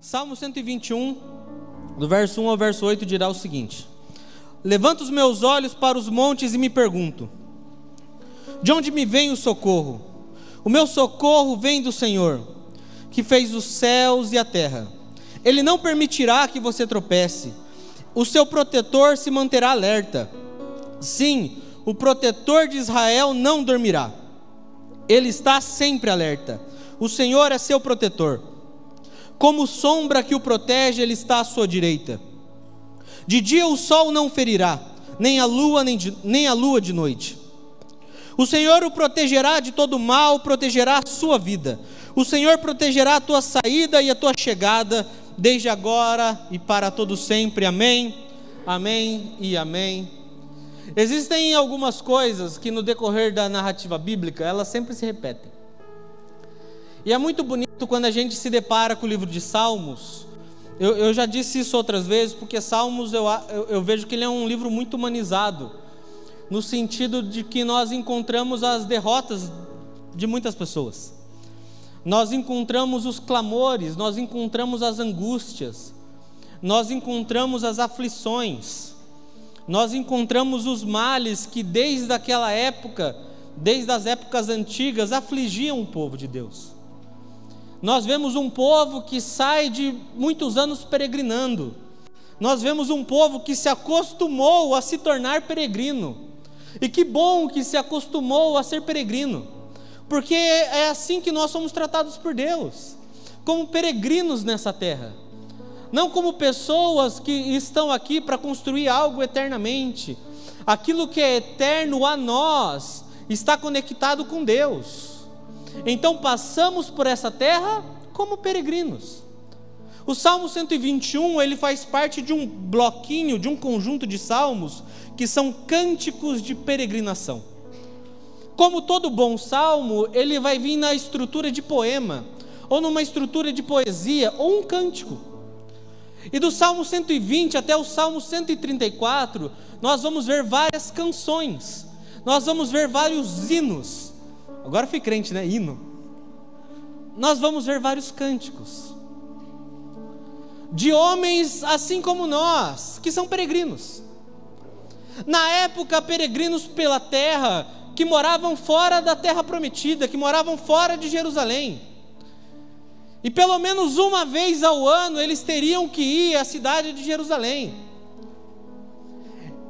Salmo 121, do verso 1 ao verso 8, dirá o seguinte: Levanto os meus olhos para os montes e me pergunto: De onde me vem o socorro? O meu socorro vem do Senhor, que fez os céus e a terra. Ele não permitirá que você tropece. O seu protetor se manterá alerta. Sim, o protetor de Israel não dormirá. Ele está sempre alerta. O Senhor é seu protetor. Como sombra que o protege, ele está à sua direita. De dia o sol não ferirá, nem a lua nem, de, nem a lua de noite. O Senhor o protegerá de todo mal, protegerá a sua vida. O Senhor protegerá a tua saída e a tua chegada, desde agora e para todo sempre. Amém. Amém e amém. Existem algumas coisas que no decorrer da narrativa bíblica, elas sempre se repetem. E é muito bonito quando a gente se depara com o livro de Salmos. Eu, eu já disse isso outras vezes, porque Salmos eu, eu, eu vejo que ele é um livro muito humanizado, no sentido de que nós encontramos as derrotas de muitas pessoas, nós encontramos os clamores, nós encontramos as angústias, nós encontramos as aflições, nós encontramos os males que desde aquela época, desde as épocas antigas, afligiam o povo de Deus. Nós vemos um povo que sai de muitos anos peregrinando. Nós vemos um povo que se acostumou a se tornar peregrino. E que bom que se acostumou a ser peregrino. Porque é assim que nós somos tratados por Deus, como peregrinos nessa terra. Não como pessoas que estão aqui para construir algo eternamente. Aquilo que é eterno a nós está conectado com Deus. Então passamos por essa terra como peregrinos. O Salmo 121, ele faz parte de um bloquinho, de um conjunto de salmos que são cânticos de peregrinação. Como todo bom salmo, ele vai vir na estrutura de poema, ou numa estrutura de poesia, ou um cântico. E do Salmo 120 até o Salmo 134, nós vamos ver várias canções, nós vamos ver vários hinos, Agora fui crente, né? Hino. Nós vamos ver vários cânticos de homens assim como nós, que são peregrinos. Na época, peregrinos pela terra, que moravam fora da terra prometida, que moravam fora de Jerusalém. E pelo menos uma vez ao ano eles teriam que ir à cidade de Jerusalém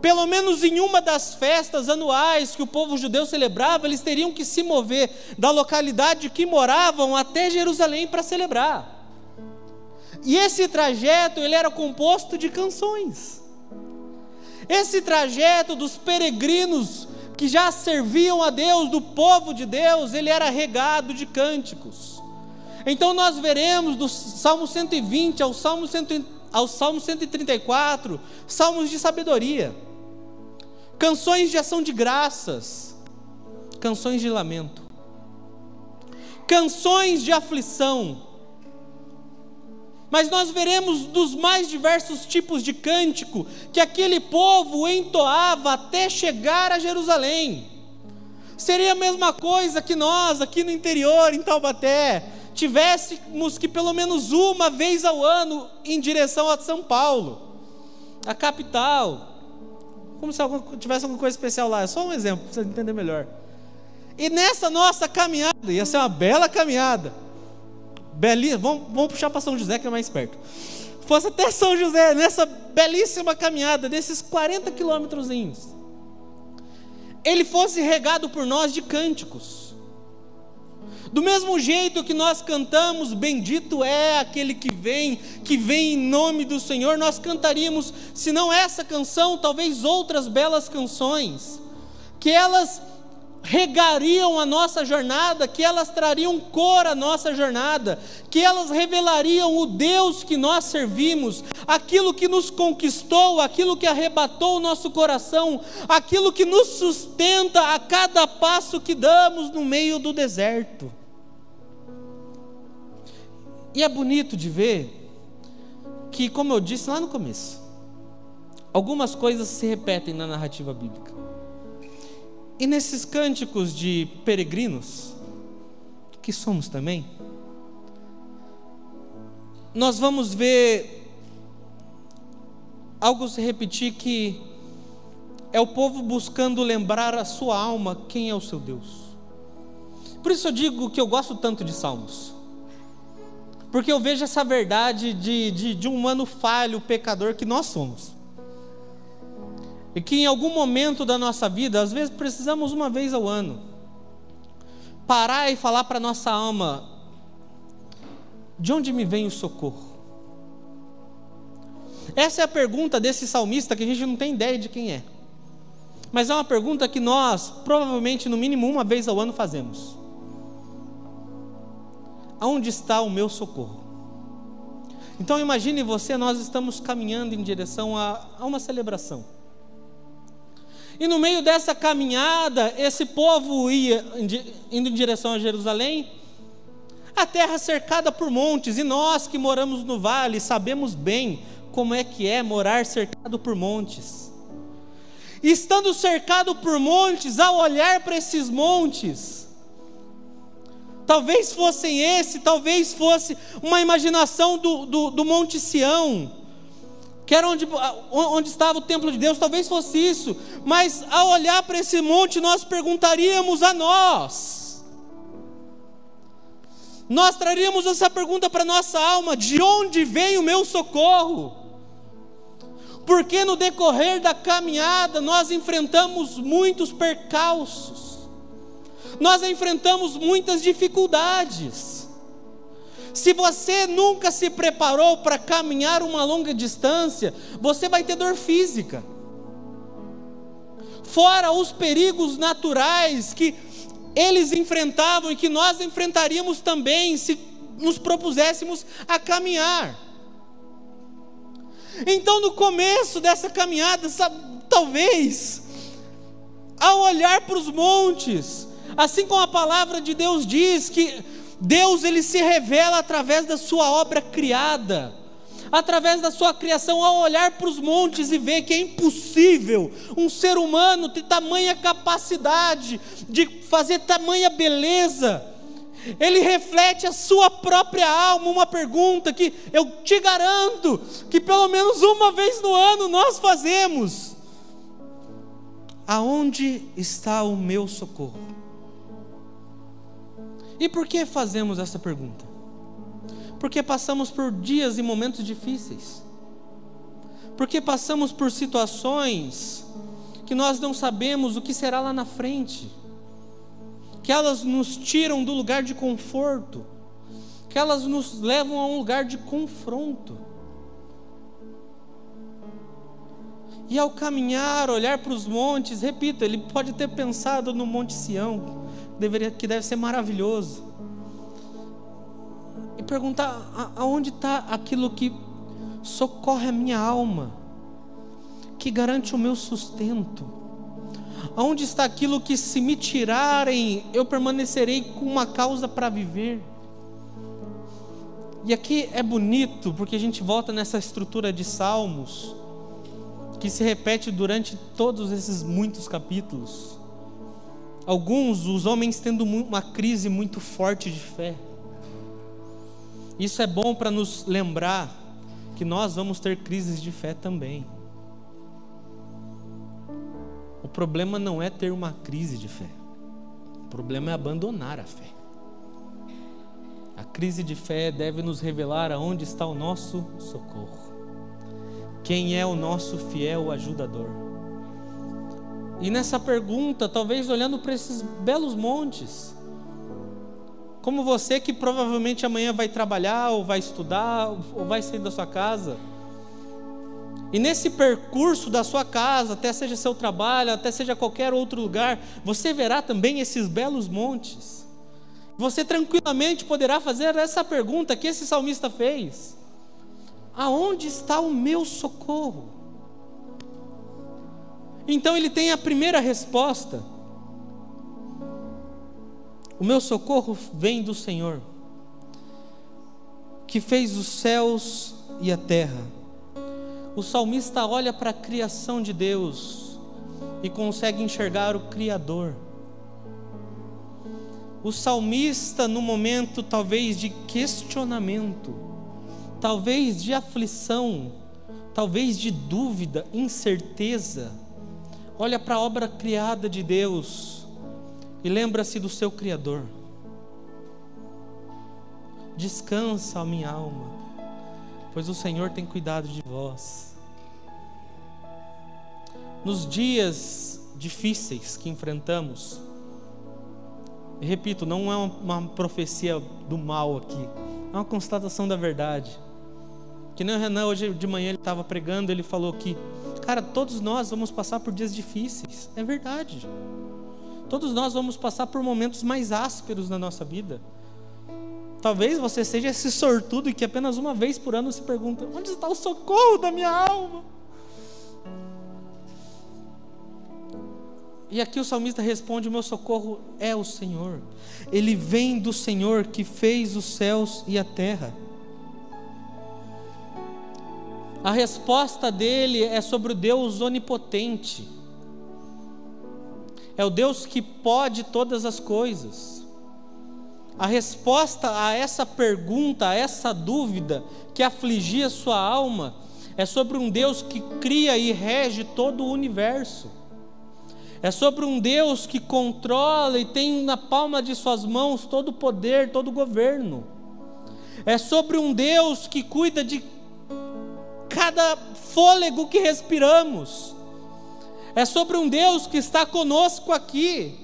pelo menos em uma das festas anuais que o povo judeu celebrava, eles teriam que se mover da localidade que moravam até Jerusalém para celebrar. E esse trajeto ele era composto de canções. Esse trajeto dos peregrinos que já serviam a Deus, do povo de Deus, ele era regado de cânticos. Então nós veremos do Salmo 120 ao Salmo, 100, ao Salmo 134, salmos de sabedoria canções de ação de graças, canções de lamento, canções de aflição. Mas nós veremos dos mais diversos tipos de cântico que aquele povo entoava até chegar a Jerusalém. Seria a mesma coisa que nós, aqui no interior, em Taubaté, tivéssemos que pelo menos uma vez ao ano em direção a São Paulo, a capital, como se tivesse alguma coisa especial lá. É só um exemplo para você entender melhor. E nessa nossa caminhada, ia ser uma bela caminhada. Belíssima, vamos, vamos puxar para São José que é mais perto. Fosse até São José, nessa belíssima caminhada, desses 40 quilômetros, ele fosse regado por nós de cânticos do mesmo jeito que nós cantamos, bendito é aquele que vem, que vem em nome do Senhor, nós cantaríamos, se não essa canção, talvez outras belas canções, que elas regariam a nossa jornada, que elas trariam cor à nossa jornada, que elas revelariam o Deus que nós servimos, aquilo que nos conquistou, aquilo que arrebatou o nosso coração, aquilo que nos sustenta a cada passo que damos no meio do deserto. E é bonito de ver que, como eu disse lá no começo, algumas coisas se repetem na narrativa bíblica. E nesses cânticos de peregrinos, que somos também, nós vamos ver algo se repetir que é o povo buscando lembrar a sua alma quem é o seu Deus. Por isso eu digo que eu gosto tanto de Salmos. Porque eu vejo essa verdade de, de, de um humano falho, pecador que nós somos. E que em algum momento da nossa vida, às vezes precisamos uma vez ao ano, parar e falar para nossa alma: de onde me vem o socorro? Essa é a pergunta desse salmista que a gente não tem ideia de quem é. Mas é uma pergunta que nós, provavelmente, no mínimo uma vez ao ano, fazemos. Aonde está o meu socorro? Então imagine você, nós estamos caminhando em direção a, a uma celebração. E no meio dessa caminhada, esse povo ia indo em direção a Jerusalém, a terra cercada por montes, e nós que moramos no vale sabemos bem como é que é morar cercado por montes. E estando cercado por montes, ao olhar para esses montes, talvez fossem esse, talvez fosse uma imaginação do, do, do Monte Sião, que era onde, onde estava o templo de Deus, talvez fosse isso, mas ao olhar para esse monte, nós perguntaríamos a nós, nós traríamos essa pergunta para nossa alma: de onde vem o meu socorro? porque no decorrer da caminhada nós enfrentamos muitos percalços, nós enfrentamos muitas dificuldades. Se você nunca se preparou para caminhar uma longa distância, você vai ter dor física. Fora os perigos naturais que eles enfrentavam e que nós enfrentaríamos também se nos propuséssemos a caminhar. Então, no começo dessa caminhada, sabe, talvez, ao olhar para os montes, assim como a palavra de Deus diz que Deus ele se revela através da sua obra criada, através da sua criação, ao olhar para os montes e ver que é impossível um ser humano ter tamanha capacidade de fazer tamanha beleza, ele reflete a sua própria alma, uma pergunta que eu te garanto que pelo menos uma vez no ano nós fazemos: Aonde está o meu socorro? E por que fazemos essa pergunta? Porque passamos por dias e momentos difíceis, porque passamos por situações que nós não sabemos o que será lá na frente que elas nos tiram do lugar de conforto, que elas nos levam a um lugar de confronto. E ao caminhar, olhar para os montes, repita, ele pode ter pensado no Monte Sião, deveria, que deve ser maravilhoso, e perguntar: aonde está aquilo que socorre a minha alma, que garante o meu sustento? Aonde está aquilo que, se me tirarem, eu permanecerei com uma causa para viver? E aqui é bonito, porque a gente volta nessa estrutura de salmos, que se repete durante todos esses muitos capítulos. Alguns, os homens tendo uma crise muito forte de fé. Isso é bom para nos lembrar que nós vamos ter crises de fé também. O problema não é ter uma crise de fé. O problema é abandonar a fé. A crise de fé deve nos revelar aonde está o nosso socorro. Quem é o nosso fiel ajudador? E nessa pergunta, talvez olhando para esses belos montes, como você que provavelmente amanhã vai trabalhar, ou vai estudar, ou vai sair da sua casa, e nesse percurso da sua casa, até seja seu trabalho, até seja qualquer outro lugar, você verá também esses belos montes. Você tranquilamente poderá fazer essa pergunta que esse salmista fez: Aonde está o meu socorro? Então ele tem a primeira resposta: O meu socorro vem do Senhor, que fez os céus e a terra o salmista olha para a criação de Deus e consegue enxergar o Criador. O salmista, no momento talvez de questionamento, talvez de aflição, talvez de dúvida, incerteza, olha para a obra criada de Deus e lembra-se do seu Criador. Descansa a minha alma, pois o Senhor tem cuidado de vós. Nos dias difíceis que enfrentamos, repito, não é uma profecia do mal aqui, é uma constatação da verdade. Que nem o Renan hoje de manhã ele estava pregando, ele falou que, cara, todos nós vamos passar por dias difíceis. É verdade. Todos nós vamos passar por momentos mais ásperos na nossa vida. Talvez você seja esse sortudo que apenas uma vez por ano se pergunta: onde está o socorro da minha alma? E aqui o salmista responde: O meu socorro é o Senhor. Ele vem do Senhor que fez os céus e a terra. A resposta dele é sobre o Deus onipotente. É o Deus que pode todas as coisas. A resposta a essa pergunta, a essa dúvida que afligia sua alma, é sobre um Deus que cria e rege todo o universo. É sobre um Deus que controla e tem na palma de suas mãos todo o poder, todo o governo. É sobre um Deus que cuida de cada fôlego que respiramos. É sobre um Deus que está conosco aqui,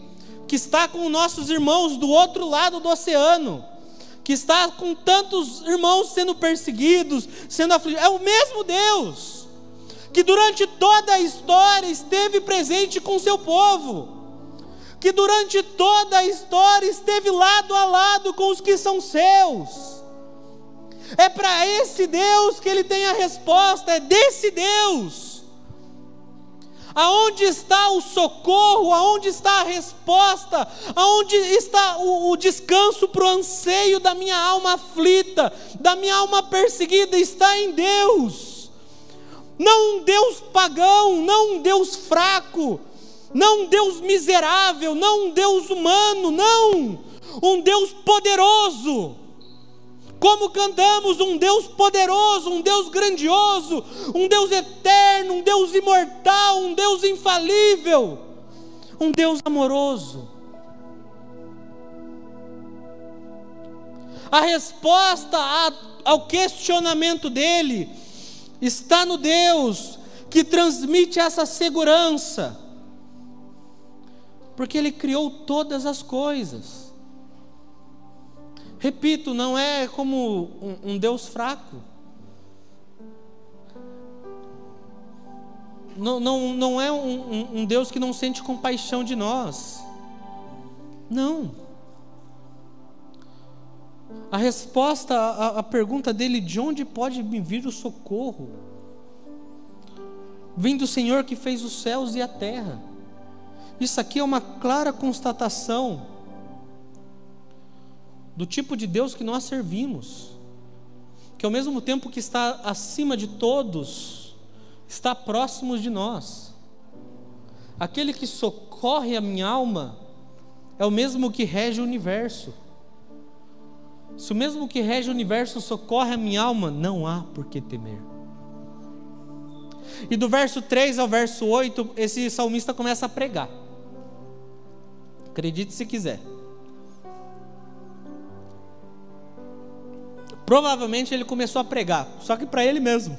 que está com nossos irmãos do outro lado do oceano, que está com tantos irmãos sendo perseguidos, sendo afligidos. É o mesmo Deus que durante toda a história esteve presente com seu povo, que durante toda a história esteve lado a lado com os que são seus. É para esse Deus que ele tem a resposta, é desse Deus. Aonde está o socorro? Aonde está a resposta? Aonde está o, o descanso para o anseio da minha alma aflita, da minha alma perseguida? Está em Deus não um Deus pagão, não um Deus fraco, não um Deus miserável, não um Deus humano, não, um Deus poderoso. Como cantamos um Deus poderoso, um Deus grandioso, um Deus eterno, um Deus imortal, um Deus infalível, um Deus amoroso. A resposta ao questionamento dele está no Deus que transmite essa segurança, porque Ele criou todas as coisas. Repito, não é como um, um Deus fraco. Não, não, não é um, um, Deus que não sente compaixão de nós. Não. A resposta à, à pergunta dele, de onde pode me vir o socorro? Vem do Senhor que fez os céus e a terra. Isso aqui é uma clara constatação do tipo de Deus que nós servimos, que ao mesmo tempo que está acima de todos, está próximo de nós. Aquele que socorre a minha alma é o mesmo que rege o universo. Se o mesmo que rege o universo socorre a minha alma, não há por que temer. E do verso 3 ao verso 8, esse salmista começa a pregar. Acredite se quiser. Provavelmente ele começou a pregar, só que para ele mesmo.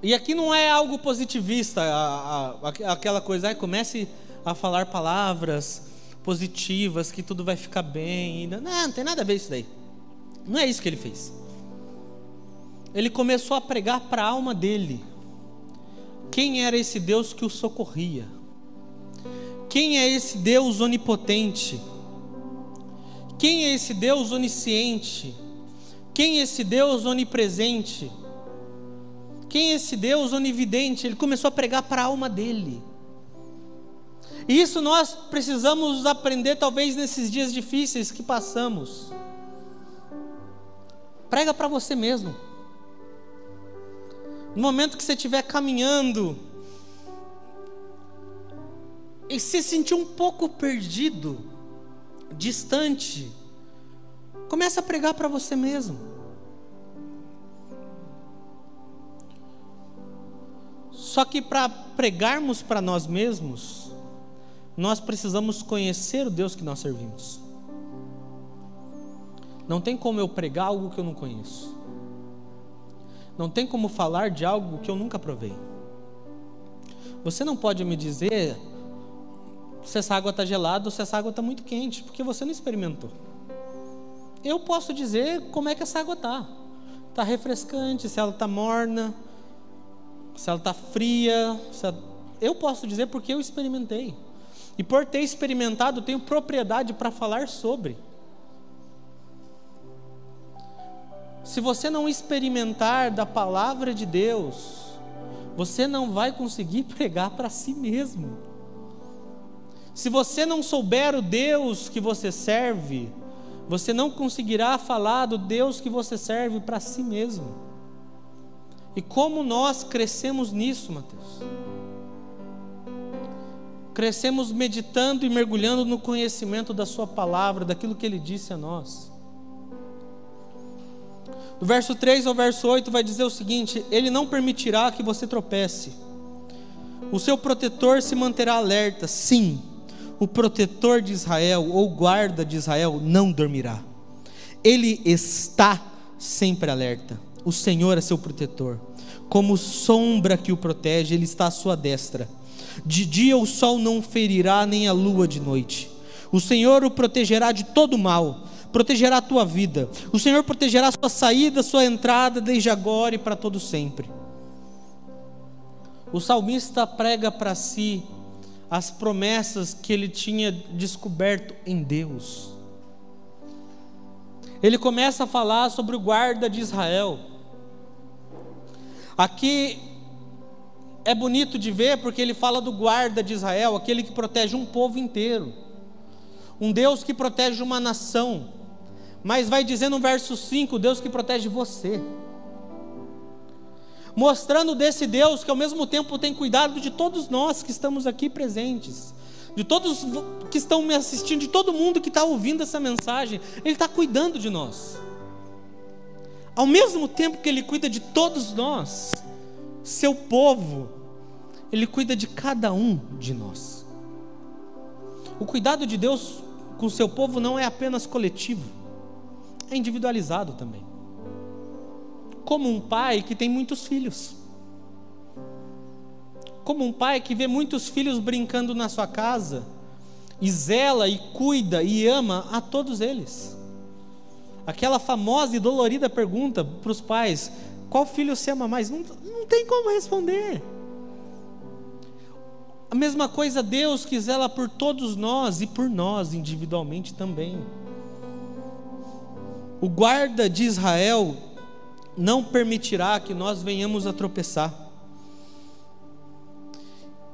E aqui não é algo positivista, a, a, aquela coisa, ah, comece a falar palavras positivas, que tudo vai ficar bem. Não, não tem nada a ver isso daí. Não é isso que ele fez. Ele começou a pregar para a alma dele. Quem era esse Deus que o socorria? Quem é esse Deus onipotente? Quem é esse Deus onisciente? Quem é esse Deus onipresente? Quem é esse Deus onividente? Ele começou a pregar para a alma dele. E isso nós precisamos aprender, talvez nesses dias difíceis que passamos. Prega para você mesmo. No momento que você estiver caminhando e se sentir um pouco perdido, distante, Começa a pregar para você mesmo. Só que para pregarmos para nós mesmos, nós precisamos conhecer o Deus que nós servimos. Não tem como eu pregar algo que eu não conheço. Não tem como falar de algo que eu nunca provei. Você não pode me dizer se essa água está gelada ou se essa água está muito quente, porque você não experimentou. Eu posso dizer como é que essa água está. Está refrescante, se ela está morna, se ela está fria. Ela... Eu posso dizer porque eu experimentei. E por ter experimentado, tenho propriedade para falar sobre. Se você não experimentar da palavra de Deus, você não vai conseguir pregar para si mesmo. Se você não souber o Deus que você serve, você não conseguirá falar do Deus que você serve para si mesmo. E como nós crescemos nisso, Mateus? Crescemos meditando e mergulhando no conhecimento da Sua palavra, daquilo que Ele disse a nós. Do verso 3 ao verso 8 vai dizer o seguinte: Ele não permitirá que você tropece, o seu protetor se manterá alerta, sim o protetor de Israel ou guarda de Israel não dormirá. Ele está sempre alerta. O Senhor é seu protetor. Como sombra que o protege, ele está à sua destra. De dia o sol não ferirá, nem a lua de noite. O Senhor o protegerá de todo mal, protegerá a tua vida. O Senhor protegerá a sua saída, a sua entrada, desde agora e para todo sempre. O salmista prega para si as promessas que ele tinha descoberto em Deus. Ele começa a falar sobre o guarda de Israel. Aqui é bonito de ver porque ele fala do guarda de Israel, aquele que protege um povo inteiro, um Deus que protege uma nação, mas vai dizer no verso 5: Deus que protege você mostrando desse Deus que ao mesmo tempo tem cuidado de todos nós que estamos aqui presentes, de todos que estão me assistindo, de todo mundo que está ouvindo essa mensagem, Ele está cuidando de nós. Ao mesmo tempo que Ele cuida de todos nós, seu povo, Ele cuida de cada um de nós. O cuidado de Deus com seu povo não é apenas coletivo, é individualizado também como um pai que tem muitos filhos. Como um pai que vê muitos filhos brincando na sua casa e zela e cuida e ama a todos eles. Aquela famosa e dolorida pergunta para os pais: qual filho você ama mais? Não, não tem como responder. A mesma coisa Deus que zela por todos nós e por nós individualmente também. O guarda de Israel não permitirá que nós venhamos a tropeçar.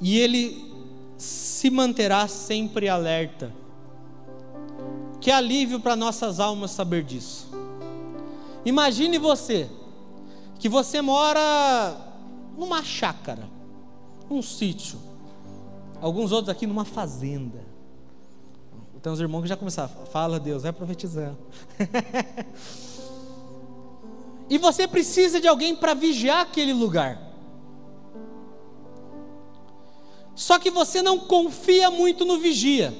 E Ele se manterá sempre alerta. Que alívio para nossas almas saber disso. Imagine você, que você mora numa chácara, num sítio, alguns outros aqui numa fazenda. Tem uns irmãos que já começaram, fala Deus, vai profetizando. E você precisa de alguém para vigiar aquele lugar. Só que você não confia muito no vigia.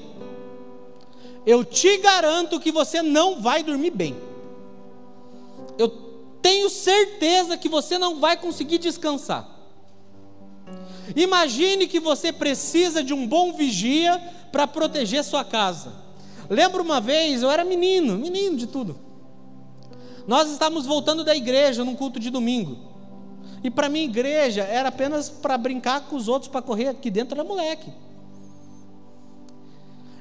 Eu te garanto que você não vai dormir bem. Eu tenho certeza que você não vai conseguir descansar. Imagine que você precisa de um bom vigia para proteger sua casa. Lembro uma vez, eu era menino, menino de tudo. Nós estávamos voltando da igreja num culto de domingo. E para mim, igreja era apenas para brincar com os outros, para correr aqui dentro era moleque.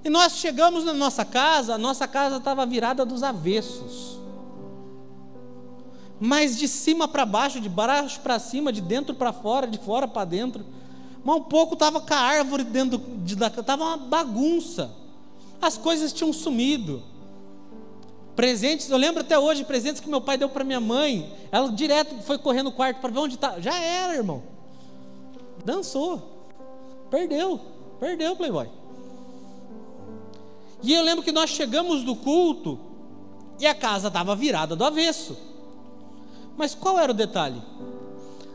E nós chegamos na nossa casa, a nossa casa estava virada dos avessos. Mas de cima para baixo, de baixo para cima, de dentro para fora, de fora para dentro. Mas um pouco estava com a árvore dentro de, estava uma bagunça. As coisas tinham sumido. Presentes, eu lembro até hoje, presentes que meu pai deu para minha mãe. Ela direto foi correr no quarto para ver onde está. Já era, irmão. Dançou. Perdeu. Perdeu, Playboy. E eu lembro que nós chegamos do culto E a casa estava virada do avesso. Mas qual era o detalhe?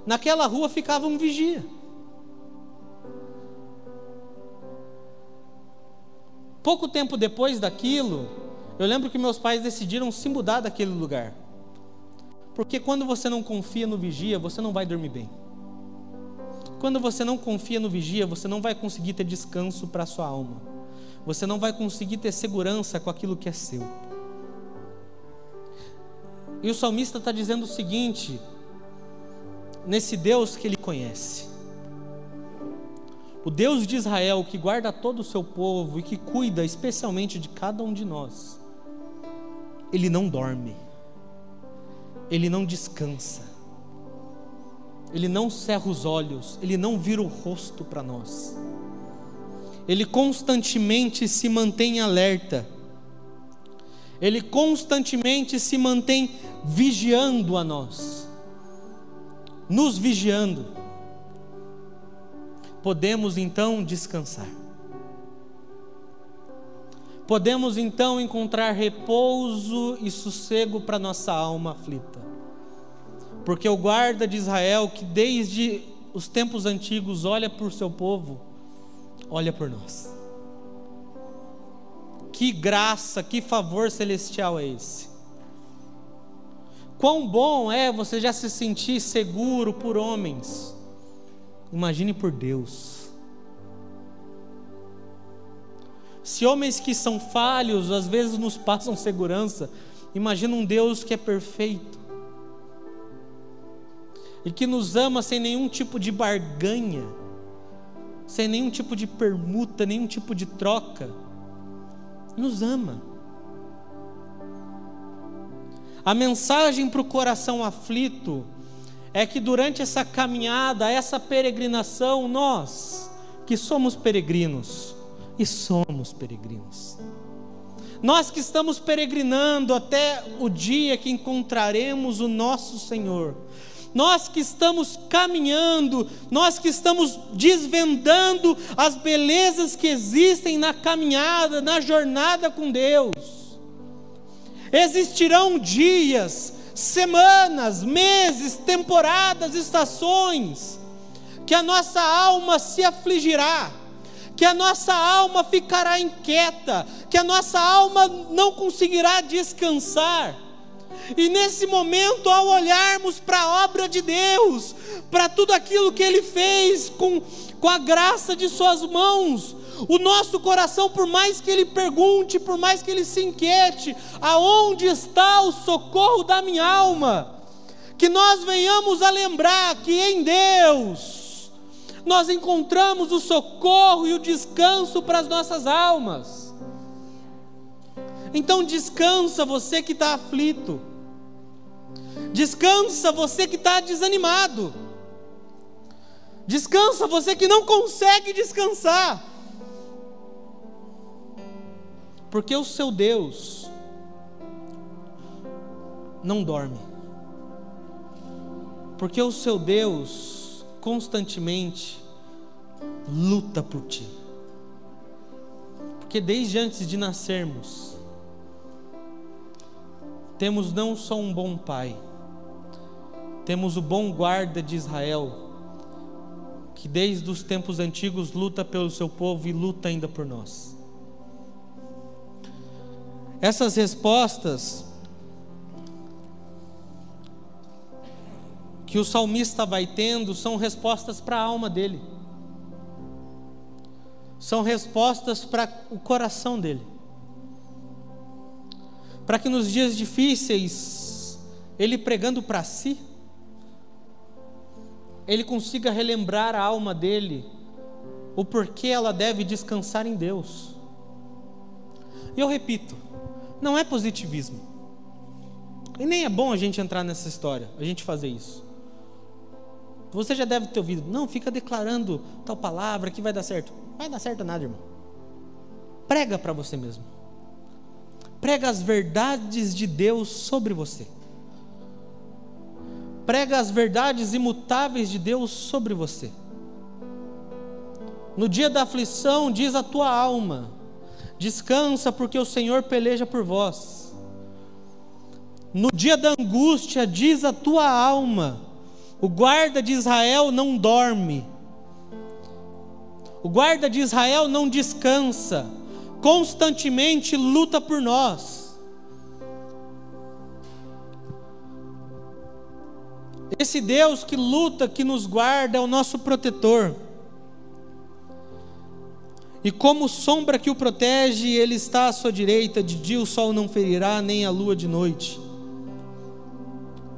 Naquela rua ficava um vigia. Pouco tempo depois daquilo, eu lembro que meus pais decidiram se mudar daquele lugar. Porque quando você não confia no vigia, você não vai dormir bem. Quando você não confia no vigia, você não vai conseguir ter descanso para a sua alma. Você não vai conseguir ter segurança com aquilo que é seu. E o salmista está dizendo o seguinte: nesse Deus que ele conhece, o Deus de Israel que guarda todo o seu povo e que cuida especialmente de cada um de nós, ele não dorme, ele não descansa, ele não cerra os olhos, ele não vira o rosto para nós. Ele constantemente se mantém alerta. Ele constantemente se mantém vigiando a nós. Nos vigiando. Podemos então descansar. Podemos então encontrar repouso e sossego para nossa alma aflita porque o guarda de Israel, que desde os tempos antigos olha por seu povo, olha por nós. Que graça, que favor celestial é esse? Quão bom é você já se sentir seguro por homens, imagine por Deus. Se homens que são falhos às vezes nos passam segurança, imagina um Deus que é perfeito e que nos ama sem nenhum tipo de barganha, sem nenhum tipo de permuta, nenhum tipo de troca. Nos ama. A mensagem para o coração aflito é que durante essa caminhada, essa peregrinação, nós, que somos peregrinos, e somos peregrinos, nós que estamos peregrinando até o dia que encontraremos o nosso Senhor, nós que estamos caminhando, nós que estamos desvendando as belezas que existem na caminhada, na jornada com Deus. Existirão dias, semanas, meses, temporadas, estações, que a nossa alma se afligirá, que a nossa alma ficará inquieta, que a nossa alma não conseguirá descansar e nesse momento, ao olharmos para a obra de Deus, para tudo aquilo que Ele fez com, com a graça de Suas mãos, o nosso coração, por mais que ele pergunte, por mais que ele se inquiete, aonde está o socorro da minha alma? Que nós venhamos a lembrar que em Deus nós encontramos o socorro e o descanso para as nossas almas. Então descansa você que está aflito. Descansa você que está desanimado. Descansa você que não consegue descansar. Porque o seu Deus não dorme. Porque o seu Deus constantemente luta por ti. Porque desde antes de nascermos, temos não só um bom pai, temos o bom guarda de Israel, que desde os tempos antigos luta pelo seu povo e luta ainda por nós. Essas respostas que o salmista vai tendo são respostas para a alma dele, são respostas para o coração dele, para que nos dias difíceis, ele pregando para si, ele consiga relembrar a alma dele o porquê ela deve descansar em Deus. E eu repito, não é positivismo. E nem é bom a gente entrar nessa história, a gente fazer isso. Você já deve ter ouvido, não, fica declarando tal palavra que vai dar certo. Vai dar certo nada, irmão. Prega para você mesmo. Prega as verdades de Deus sobre você prega as verdades imutáveis de Deus sobre você. No dia da aflição, diz a tua alma: descansa, porque o Senhor peleja por vós. No dia da angústia, diz a tua alma, o guarda de Israel não dorme. O guarda de Israel não descansa, constantemente luta por nós. Esse Deus que luta, que nos guarda, é o nosso protetor. E como sombra que o protege, ele está à sua direita, de dia o sol não ferirá, nem a lua de noite.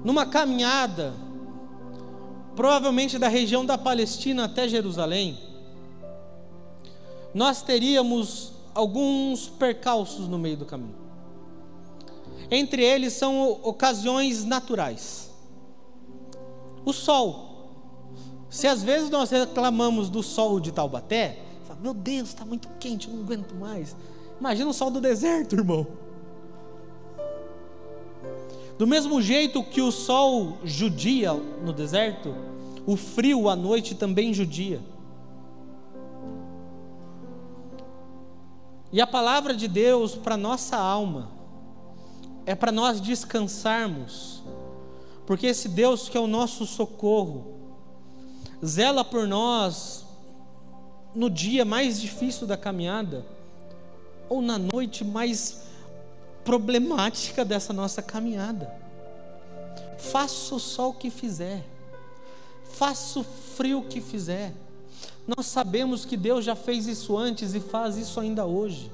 Numa caminhada, provavelmente da região da Palestina até Jerusalém, nós teríamos alguns percalços no meio do caminho. Entre eles são ocasiões naturais. O sol. Se às vezes nós reclamamos do sol de Taubaté, meu Deus, está muito quente, eu não aguento mais. Imagina o sol do deserto, irmão. Do mesmo jeito que o sol judia no deserto, o frio à noite também judia. E a palavra de Deus para nossa alma é para nós descansarmos, porque esse Deus que é o nosso socorro, zela por nós no dia mais difícil da caminhada, ou na noite mais problemática dessa nossa caminhada. Faça o sol que fizer, faça o frio que fizer. Nós sabemos que Deus já fez isso antes e faz isso ainda hoje.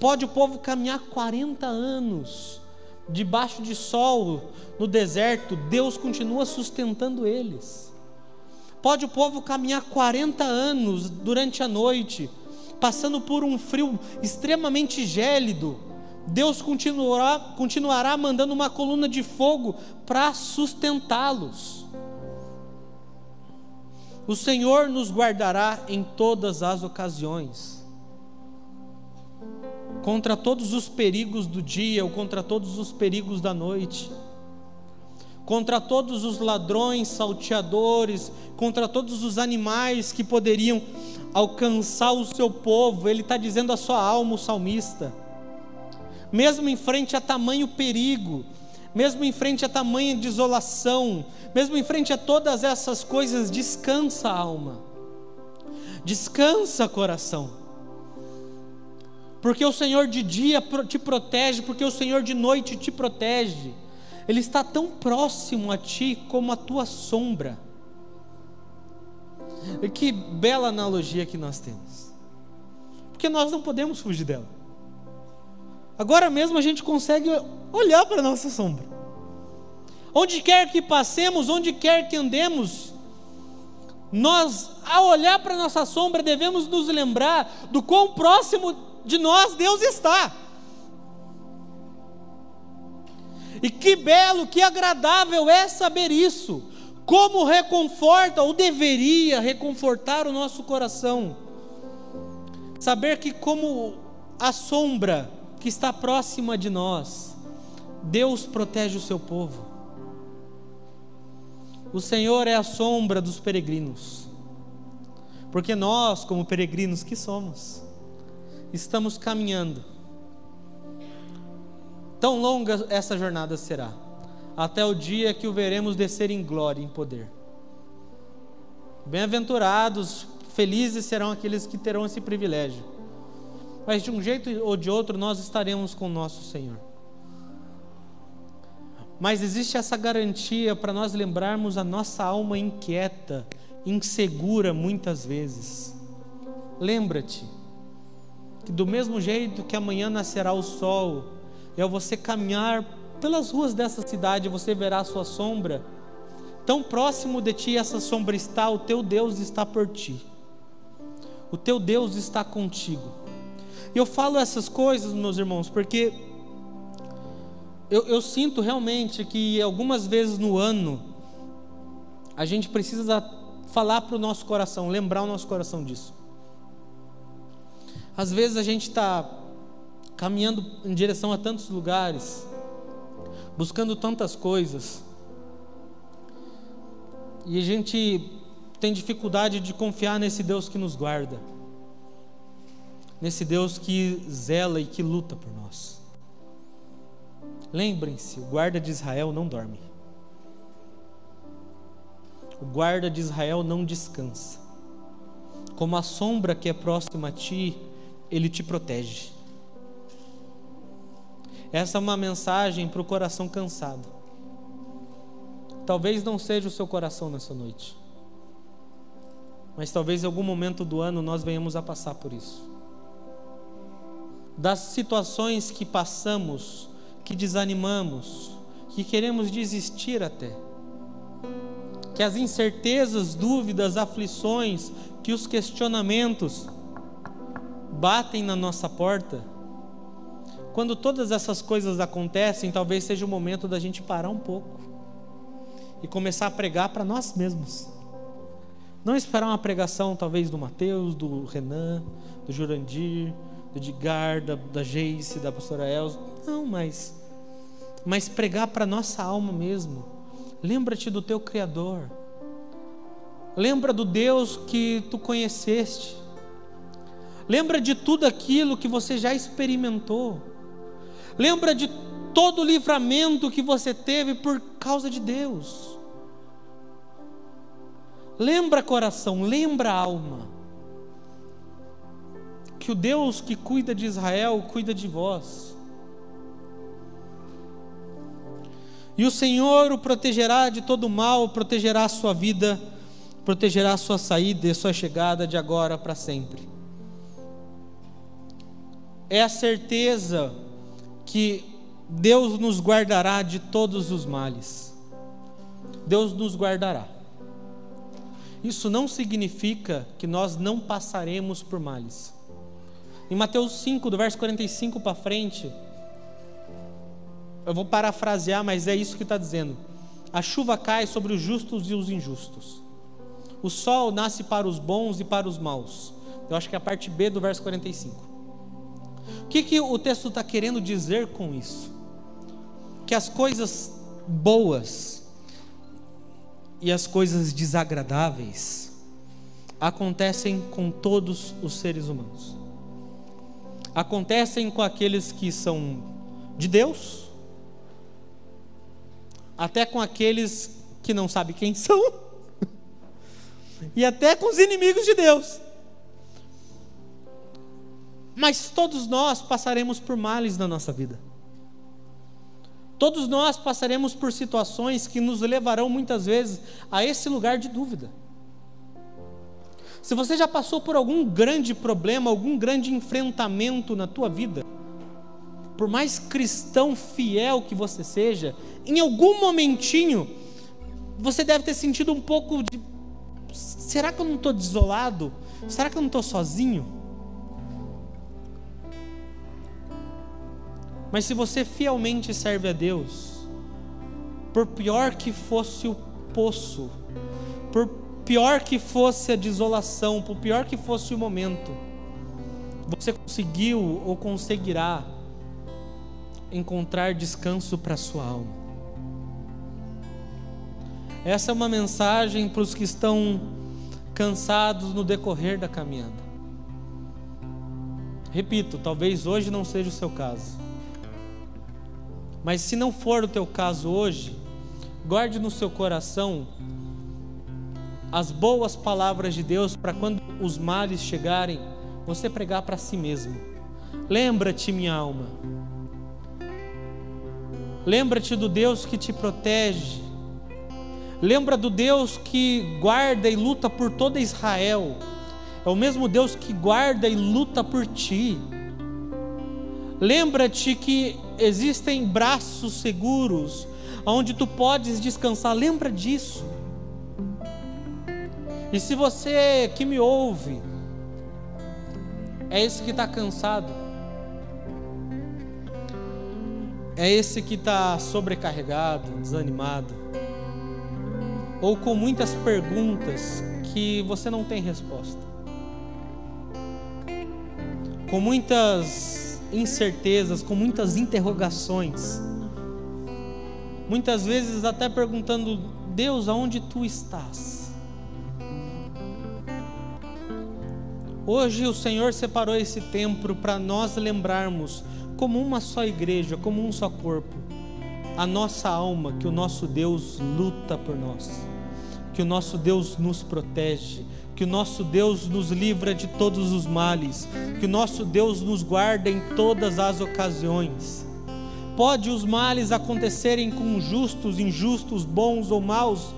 Pode o povo caminhar 40 anos debaixo de sol no deserto, Deus continua sustentando eles. Pode o povo caminhar 40 anos durante a noite, passando por um frio extremamente gélido. Deus continuará, continuará mandando uma coluna de fogo para sustentá-los. O Senhor nos guardará em todas as ocasiões, contra todos os perigos do dia ou contra todos os perigos da noite contra todos os ladrões, salteadores, contra todos os animais que poderiam alcançar o seu povo. Ele está dizendo a sua alma, o salmista. Mesmo em frente a tamanho perigo, mesmo em frente a tamanha desolação, mesmo em frente a todas essas coisas, descansa a alma, descansa coração, porque o Senhor de dia te protege, porque o Senhor de noite te protege. Ele está tão próximo a ti como a tua sombra. E que bela analogia que nós temos. Porque nós não podemos fugir dela. Agora mesmo a gente consegue olhar para a nossa sombra. Onde quer que passemos, onde quer que andemos, nós, ao olhar para a nossa sombra, devemos nos lembrar do quão próximo de nós Deus está. E que belo, que agradável é saber isso. Como reconforta, ou deveria reconfortar o nosso coração. Saber que, como a sombra que está próxima de nós, Deus protege o seu povo. O Senhor é a sombra dos peregrinos, porque nós, como peregrinos que somos, estamos caminhando Tão longa essa jornada será, até o dia que o veremos descer em glória e em poder. Bem-aventurados, felizes serão aqueles que terão esse privilégio. Mas de um jeito ou de outro nós estaremos com o nosso Senhor. Mas existe essa garantia para nós lembrarmos a nossa alma inquieta, insegura muitas vezes. Lembra-te que do mesmo jeito que amanhã nascerá o sol, e ao você caminhar pelas ruas dessa cidade, você verá a sua sombra. Tão próximo de ti essa sombra está, o teu Deus está por ti. O teu Deus está contigo. E eu falo essas coisas, meus irmãos, porque eu, eu sinto realmente que algumas vezes no ano a gente precisa falar para o nosso coração, lembrar o nosso coração disso. Às vezes a gente está caminhando em direção a tantos lugares, buscando tantas coisas, e a gente tem dificuldade de confiar nesse Deus que nos guarda, nesse Deus que zela e que luta por nós. Lembrem-se, o guarda de Israel não dorme. O guarda de Israel não descansa. Como a sombra que é próxima a ti, ele te protege. Essa é uma mensagem para o coração cansado. Talvez não seja o seu coração nessa noite, mas talvez em algum momento do ano nós venhamos a passar por isso. Das situações que passamos, que desanimamos, que queremos desistir até que as incertezas, dúvidas, aflições, que os questionamentos batem na nossa porta. Quando todas essas coisas acontecem, talvez seja o momento da gente parar um pouco e começar a pregar para nós mesmos. Não esperar uma pregação, talvez, do Mateus, do Renan, do Jurandir, do Edgar, da, da Geice, da pastora Elza. Não, mas, mas pregar para nossa alma mesmo Lembra-te do teu Criador. Lembra do Deus que tu conheceste. Lembra de tudo aquilo que você já experimentou. Lembra de todo o livramento que você teve por causa de Deus. Lembra coração, lembra alma. Que o Deus que cuida de Israel cuida de vós. E o Senhor o protegerá de todo mal, protegerá a sua vida, protegerá a sua saída e sua chegada de agora para sempre. É a certeza que Deus nos guardará de todos os males. Deus nos guardará. Isso não significa que nós não passaremos por males. Em Mateus 5, do verso 45 para frente, eu vou parafrasear, mas é isso que está dizendo. A chuva cai sobre os justos e os injustos. O sol nasce para os bons e para os maus. Eu acho que é a parte B do verso 45. O que, que o texto está querendo dizer com isso? Que as coisas boas e as coisas desagradáveis acontecem com todos os seres humanos. Acontecem com aqueles que são de Deus até com aqueles que não sabem quem são, e até com os inimigos de Deus. Mas todos nós passaremos por males na nossa vida. Todos nós passaremos por situações que nos levarão muitas vezes a esse lugar de dúvida. Se você já passou por algum grande problema, algum grande enfrentamento na tua vida, por mais cristão fiel que você seja, em algum momentinho você deve ter sentido um pouco de: será que eu não estou desolado? Será que eu não estou sozinho? Mas se você fielmente serve a Deus, por pior que fosse o poço, por pior que fosse a desolação, por pior que fosse o momento, você conseguiu ou conseguirá encontrar descanso para sua alma. Essa é uma mensagem para os que estão cansados no decorrer da caminhada. Repito, talvez hoje não seja o seu caso. Mas se não for o teu caso hoje, guarde no seu coração as boas palavras de Deus para quando os males chegarem, você pregar para si mesmo. Lembra-te, minha alma, Lembra-te do Deus que te protege. Lembra do Deus que guarda e luta por toda Israel. É o mesmo Deus que guarda e luta por ti. Lembra-te que existem braços seguros onde tu podes descansar. Lembra disso. E se você que me ouve é esse que está cansado, é esse que está sobrecarregado, desanimado, ou com muitas perguntas que você não tem resposta, com muitas incertezas, com muitas interrogações, muitas vezes até perguntando: Deus, aonde tu estás? Hoje o Senhor separou esse tempo para nós lembrarmos como uma só igreja, como um só corpo, a nossa alma que o nosso Deus luta por nós, que o nosso Deus nos protege, que o nosso Deus nos livra de todos os males, que o nosso Deus nos guarda em todas as ocasiões. Pode os males acontecerem com justos, injustos, bons ou maus,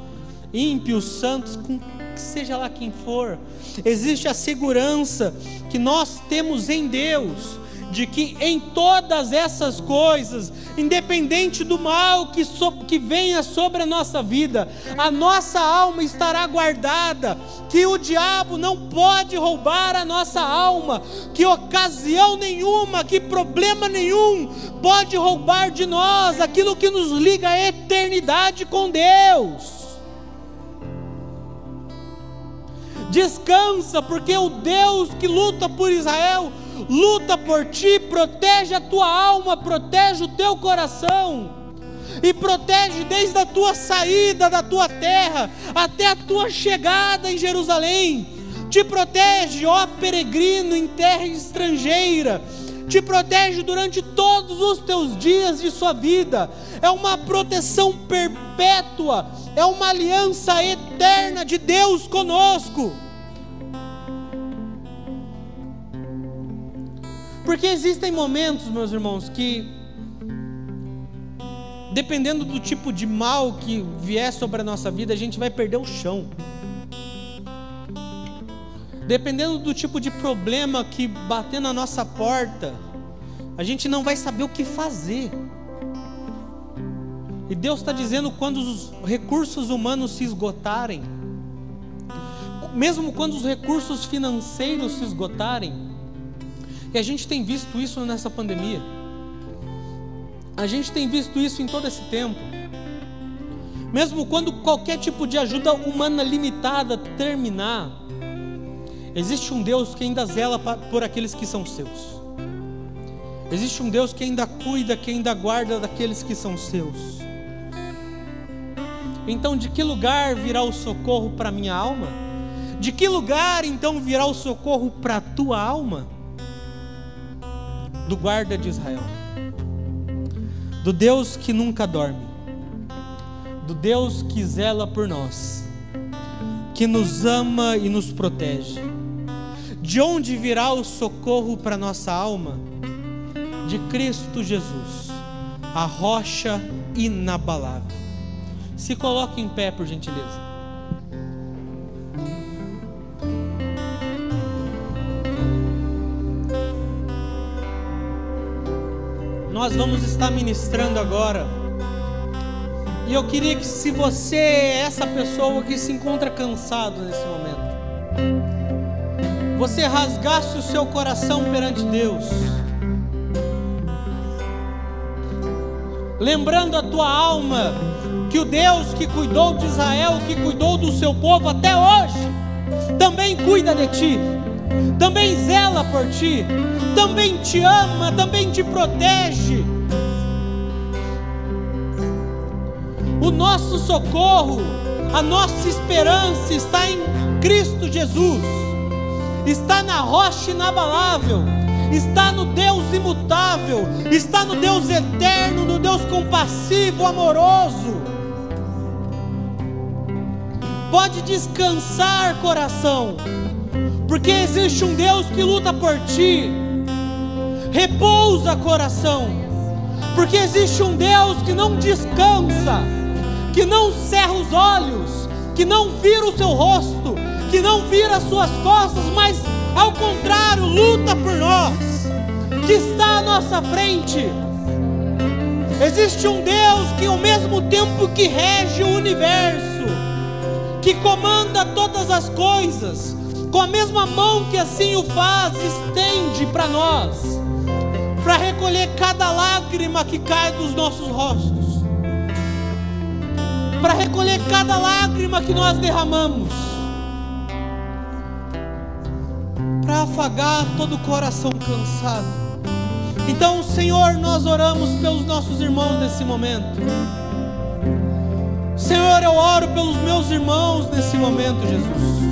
ímpios, santos, com seja lá quem for, existe a segurança que nós temos em Deus de que em todas essas coisas, independente do mal que, so, que venha sobre a nossa vida, a nossa alma estará guardada, que o diabo não pode roubar a nossa alma, que ocasião nenhuma, que problema nenhum pode roubar de nós aquilo que nos liga à eternidade com Deus. Descansa, porque o Deus que luta por Israel luta por ti, protege a tua alma, protege o teu coração, e protege desde a tua saída da tua terra até a tua chegada em Jerusalém. Te protege, ó peregrino em terra estrangeira, te protege durante todos os teus dias de sua vida. É uma proteção perpétua, é uma aliança eterna de Deus conosco. Porque existem momentos, meus irmãos, que dependendo do tipo de mal que vier sobre a nossa vida, a gente vai perder o chão. Dependendo do tipo de problema que bater na nossa porta, a gente não vai saber o que fazer. E Deus está dizendo quando os recursos humanos se esgotarem, mesmo quando os recursos financeiros se esgotarem, e a gente tem visto isso nessa pandemia. A gente tem visto isso em todo esse tempo. Mesmo quando qualquer tipo de ajuda humana limitada terminar, existe um Deus que ainda zela por aqueles que são seus. Existe um Deus que ainda cuida, que ainda guarda daqueles que são seus. Então, de que lugar virá o socorro para minha alma? De que lugar então virá o socorro para a tua alma? do guarda de Israel, do Deus que nunca dorme, do Deus que zela por nós, que nos ama e nos protege. De onde virá o socorro para nossa alma? De Cristo Jesus, a rocha inabalável. Se coloque em pé, por gentileza. nós vamos estar ministrando agora. E eu queria que, se você é essa pessoa que se encontra cansado nesse momento, você rasgasse o seu coração perante Deus, lembrando a tua alma que o Deus que cuidou de Israel, que cuidou do seu povo até hoje, também cuida de ti também zela por ti, também te ama, também te protege. O nosso socorro, a nossa esperança está em Cristo Jesus, está na rocha inabalável, está no Deus imutável, está no Deus eterno, no Deus compassivo, amoroso. Pode descansar, coração porque existe um Deus que luta por ti. Repousa coração, porque existe um Deus que não descansa, que não cerra os olhos, que não vira o seu rosto, que não vira as suas costas, mas ao contrário, luta por nós, que está à nossa frente. Existe um Deus que, ao mesmo tempo que rege o universo, que comanda todas as coisas, com a mesma mão que assim o faz, estende para nós, para recolher cada lágrima que cai dos nossos rostos, para recolher cada lágrima que nós derramamos, afagar todo o coração cansado. Então, Senhor, nós oramos pelos nossos irmãos nesse momento. Senhor, eu oro pelos meus irmãos nesse momento, Jesus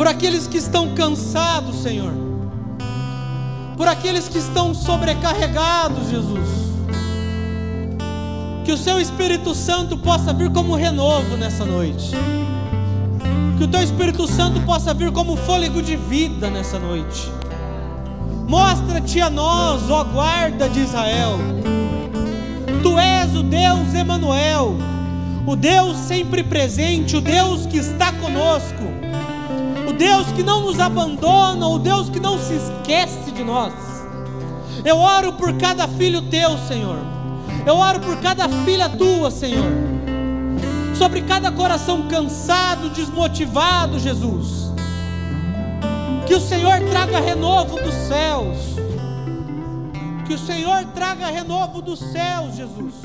por aqueles que estão cansados, Senhor, por aqueles que estão sobrecarregados, Jesus. Que o seu Espírito Santo possa vir como renovo nessa noite. Que o teu Espírito Santo possa vir como fôlego de vida nessa noite. Mostra-te a nós, ó guarda de Israel. Tu és o Deus Emanuel, o Deus sempre presente, o Deus que está conosco, o Deus que não nos abandona, o Deus que não se esquece de nós. Eu oro por cada filho teu, Senhor. Eu oro por cada filha tua, Senhor. Sobre cada coração cansado, desmotivado, Jesus. Que o Senhor traga renovo dos céus. Que o Senhor traga renovo dos céus, Jesus.